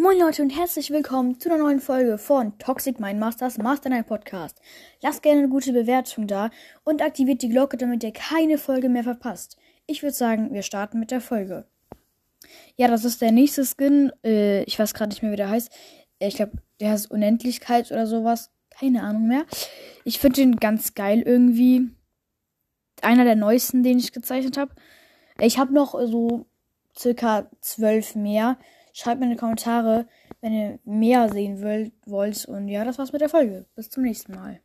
Moin Leute und herzlich willkommen zu einer neuen Folge von Toxic Mind Masters Master Night Podcast. Lasst gerne eine gute Bewertung da und aktiviert die Glocke, damit ihr keine Folge mehr verpasst. Ich würde sagen, wir starten mit der Folge. Ja, das ist der nächste Skin. Äh, ich weiß gerade nicht mehr, wie der heißt. Ich glaube, der heißt Unendlichkeit oder sowas. Keine Ahnung mehr. Ich finde den ganz geil irgendwie. Einer der neuesten, den ich gezeichnet habe. Ich habe noch so circa zwölf mehr. Schreibt mir in die Kommentare, wenn ihr mehr sehen wollt. Und ja, das war's mit der Folge. Bis zum nächsten Mal.